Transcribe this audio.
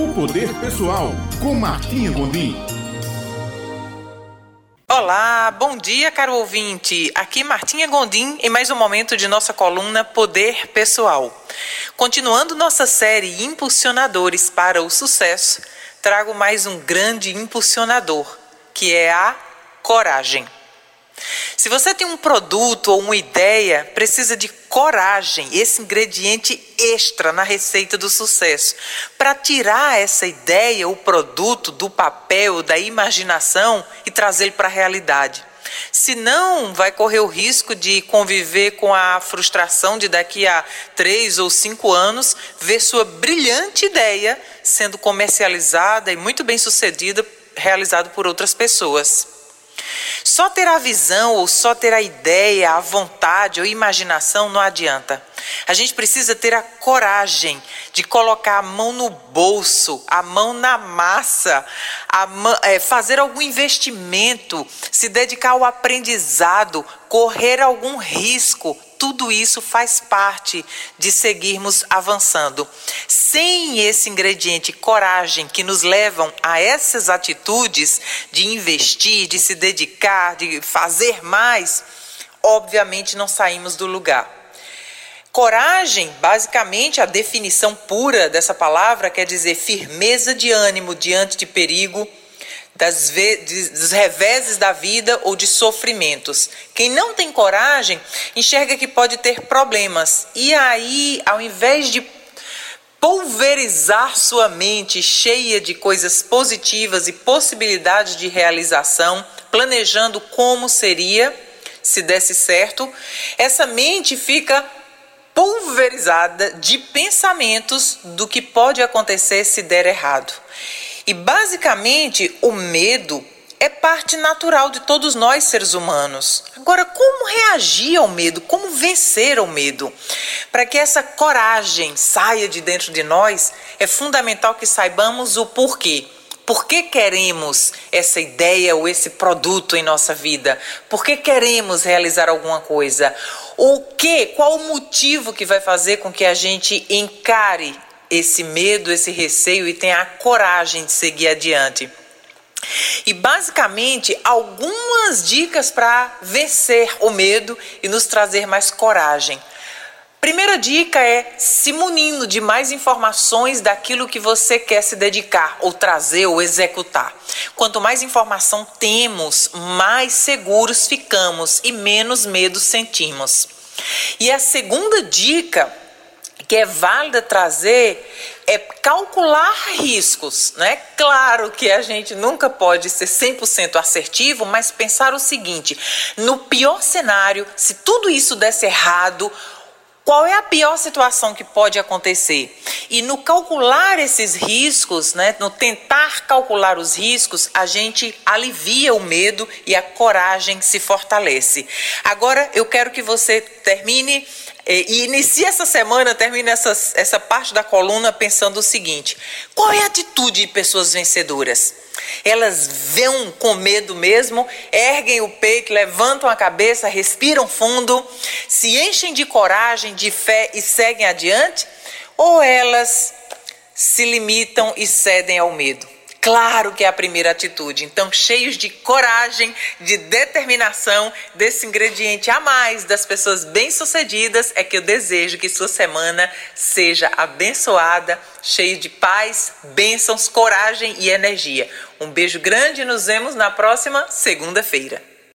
O Poder Pessoal, com Martinha Gondim. Olá, bom dia, caro ouvinte. Aqui Martinha Gondim em mais um momento de nossa coluna Poder Pessoal. Continuando nossa série Impulsionadores para o Sucesso, trago mais um grande impulsionador, que é a coragem. Se você tem um produto ou uma ideia, precisa de coragem, esse ingrediente extra na receita do sucesso, para tirar essa ideia, o produto do papel, da imaginação e trazê-lo para a realidade. Senão, vai correr o risco de conviver com a frustração de daqui a três ou cinco anos ver sua brilhante ideia sendo comercializada e muito bem sucedida, realizada por outras pessoas. Só ter a visão ou só ter a ideia, a vontade ou imaginação não adianta. A gente precisa ter a coragem de colocar a mão no bolso, a mão na massa, é, fazer algum investimento, se dedicar ao aprendizado, correr algum risco, tudo isso faz parte de seguirmos avançando. Sem esse ingrediente coragem que nos levam a essas atitudes de investir, de se dedicar, de fazer mais, obviamente não saímos do lugar. Coragem, basicamente, a definição pura dessa palavra quer dizer firmeza de ânimo diante de perigo, das dos reveses da vida ou de sofrimentos. Quem não tem coragem enxerga que pode ter problemas. E aí, ao invés de pulverizar sua mente cheia de coisas positivas e possibilidades de realização, planejando como seria se desse certo, essa mente fica pulverizada de pensamentos do que pode acontecer se der errado. E basicamente, o medo é parte natural de todos nós seres humanos. Agora, como reagir ao medo? Como vencer ao medo? Para que essa coragem saia de dentro de nós, é fundamental que saibamos o porquê. Por que queremos essa ideia ou esse produto em nossa vida? Por que queremos realizar alguma coisa? O que? Qual o motivo que vai fazer com que a gente encare esse medo, esse receio e tenha a coragem de seguir adiante. E basicamente algumas dicas para vencer o medo e nos trazer mais coragem. Primeira dica é se munindo de mais informações daquilo que você quer se dedicar, ou trazer, ou executar. Quanto mais informação temos, mais seguros ficamos e menos medo sentimos. E a segunda dica que é válida trazer é calcular riscos, né? Claro que a gente nunca pode ser 100% assertivo, mas pensar o seguinte: no pior cenário, se tudo isso desse errado, qual é a pior situação que pode acontecer? E no calcular esses riscos, né, no tentar calcular os riscos, a gente alivia o medo e a coragem se fortalece. Agora eu quero que você termine e inicie essa semana, termine essa, essa parte da coluna pensando o seguinte: qual é a atitude de pessoas vencedoras? Elas vão com medo mesmo, erguem o peito, levantam a cabeça, respiram fundo, se enchem de coragem, de fé e seguem adiante? Ou elas se limitam e cedem ao medo? Claro que é a primeira atitude. Então, cheios de coragem, de determinação, desse ingrediente a mais das pessoas bem-sucedidas, é que eu desejo que sua semana seja abençoada, cheia de paz, bênçãos, coragem e energia. Um beijo grande e nos vemos na próxima segunda-feira.